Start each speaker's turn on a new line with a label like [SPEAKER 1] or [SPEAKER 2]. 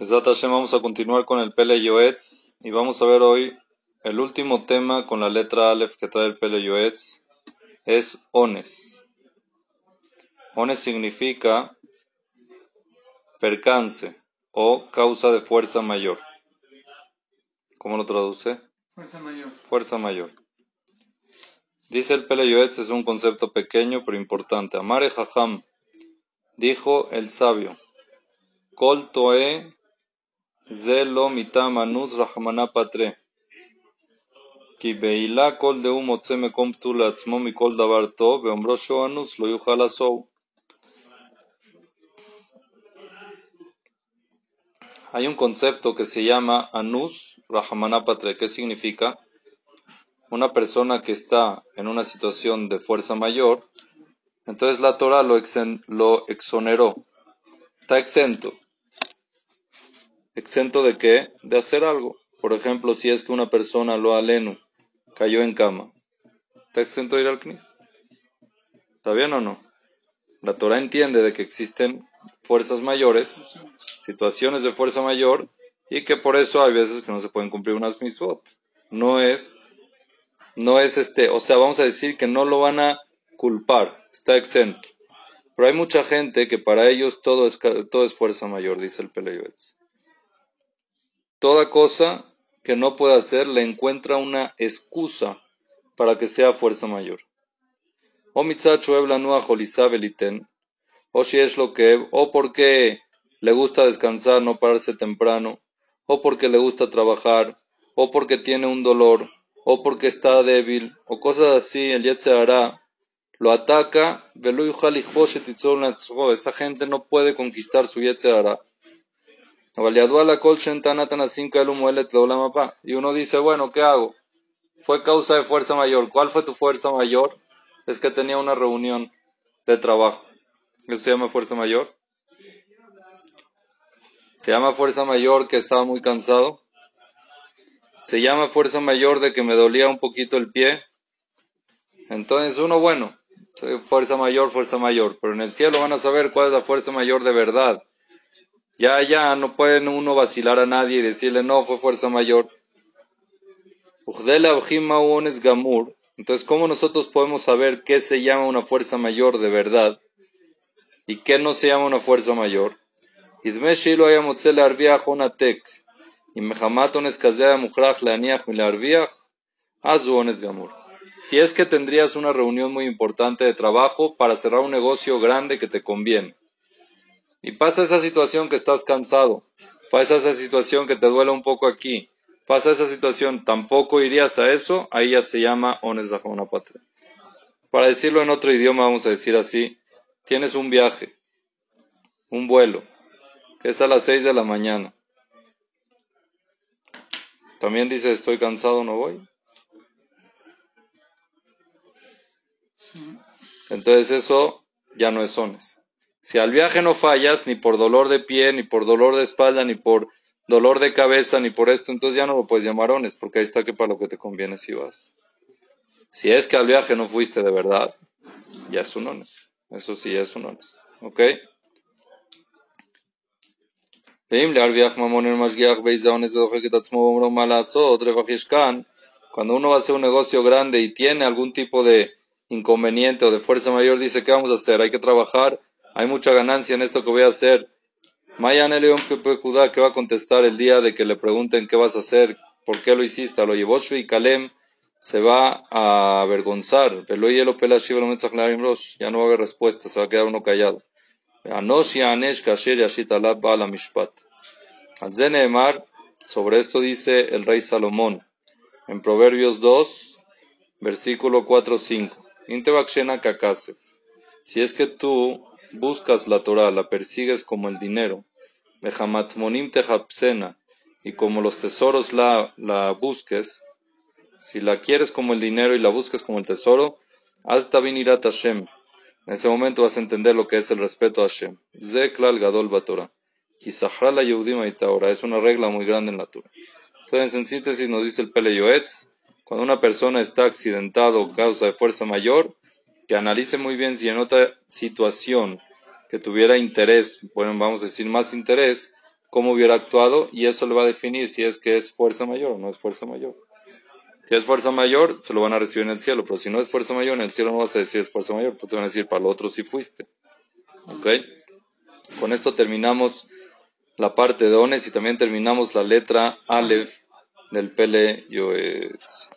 [SPEAKER 1] vamos a continuar con el Pele Yoetz y vamos a ver hoy el último tema con la letra Aleph que trae el Pele Yoetz es Ones. Ones significa percance o causa de fuerza mayor. ¿Cómo lo traduce?
[SPEAKER 2] Fuerza mayor.
[SPEAKER 1] Fuerza mayor. Dice el Pele Yoetz es un concepto pequeño pero importante. Amare Jajam dijo el sabio. Kol toe zelo mitam anus rahmana patre. כי בעילה כל דהו מוצא מקום פטור לעצמו מכל דבר טוב, ואומרו שהוא אנוס לא יוכל לעשור. Hay un concepto que se llama anus rahmana patre. ¿Qué significa? Una persona que está en una situación de fuerza mayor, entonces la Torah lo, exen, lo exoneró. Está exento. ¿Exento de qué? De hacer algo. Por ejemplo, si es que una persona lo alenu cayó en cama, ¿está exento de ir al CNIS? ¿Está bien o no? La Torah entiende de que existen fuerzas mayores, situaciones de fuerza mayor, y que por eso hay veces que no se pueden cumplir unas mitzvot. No es, no es este, o sea, vamos a decir que no lo van a culpar, está exento. Pero hay mucha gente que para ellos todo es, todo es fuerza mayor, dice el Peleyuetz. Toda cosa que no puede hacer le encuentra una excusa para que sea fuerza mayor. O o si es lo que, o porque le gusta descansar, no pararse temprano, o porque le gusta trabajar, o porque tiene un dolor, o porque está débil, o cosas así, el hará lo ataca, esa gente no puede conquistar su hará. Y uno dice, bueno, ¿qué hago? Fue causa de fuerza mayor. ¿Cuál fue tu fuerza mayor? Es que tenía una reunión de trabajo. ¿Eso se llama fuerza mayor? Se llama fuerza mayor que estaba muy cansado. Se llama fuerza mayor de que me dolía un poquito el pie. Entonces uno, bueno, fuerza mayor, fuerza mayor. Pero en el cielo van a saber cuál es la fuerza mayor de verdad. Ya, ya, no puede uno vacilar a nadie y decirle, no, fue fuerza mayor. Entonces, ¿cómo nosotros podemos saber qué se llama una fuerza mayor de verdad y qué no se llama una fuerza mayor? Si es que tendrías una reunión muy importante de trabajo para cerrar un negocio grande que te conviene y pasa esa situación que estás cansado, pasa esa situación que te duele un poco aquí, pasa esa situación, tampoco irías a eso, ahí ya se llama Ones una patria. Para decirlo en otro idioma, vamos a decir así, tienes un viaje, un vuelo, que es a las 6 de la mañana. También dice, estoy cansado, no voy. Entonces eso ya no es ones. Si al viaje no fallas, ni por dolor de pie, ni por dolor de espalda, ni por dolor de cabeza, ni por esto, entonces ya no lo puedes llamar ones, porque ahí está que para lo que te conviene si vas. Si es que al viaje no fuiste de verdad, ya es un ones. Eso sí, ya es un ones. ¿Ok? Cuando uno va a hacer un negocio grande y tiene algún tipo de inconveniente o de fuerza mayor, dice, ¿qué vamos a hacer? Hay que trabajar hay mucha ganancia en esto que voy a hacer. Mayan León que va a contestar el día de que le pregunten qué vas a hacer, por qué lo hiciste. Lo llevó y Kalem se va a avergonzar. Ya no va a haber respuesta, se va a quedar uno callado. Sobre esto dice el rey Salomón en Proverbios 2, versículo 4-5. Si es que tú buscas la Torah, la persigues como el dinero, y como los tesoros la, la busques, si la quieres como el dinero y la busques como el tesoro, hasta a Hashem. En ese momento vas a entender lo que es el respeto a Hashem. Zeklal Gadol Batorah. la Es una regla muy grande en la Torah. Entonces, en síntesis, nos dice el Pele Yoetz, cuando una persona está accidentado causa de fuerza mayor, que analice muy bien si en otra situación que tuviera interés, bueno, vamos a decir más interés, cómo hubiera actuado y eso le va a definir si es que es fuerza mayor o no es fuerza mayor. Si es fuerza mayor, se lo van a recibir en el cielo, pero si no es fuerza mayor, en el cielo no vas a decir es fuerza mayor, pues te van a decir para lo otro si fuiste. ¿Ok? Con esto terminamos la parte de Ones y también terminamos la letra Aleph del Pele Yoetz.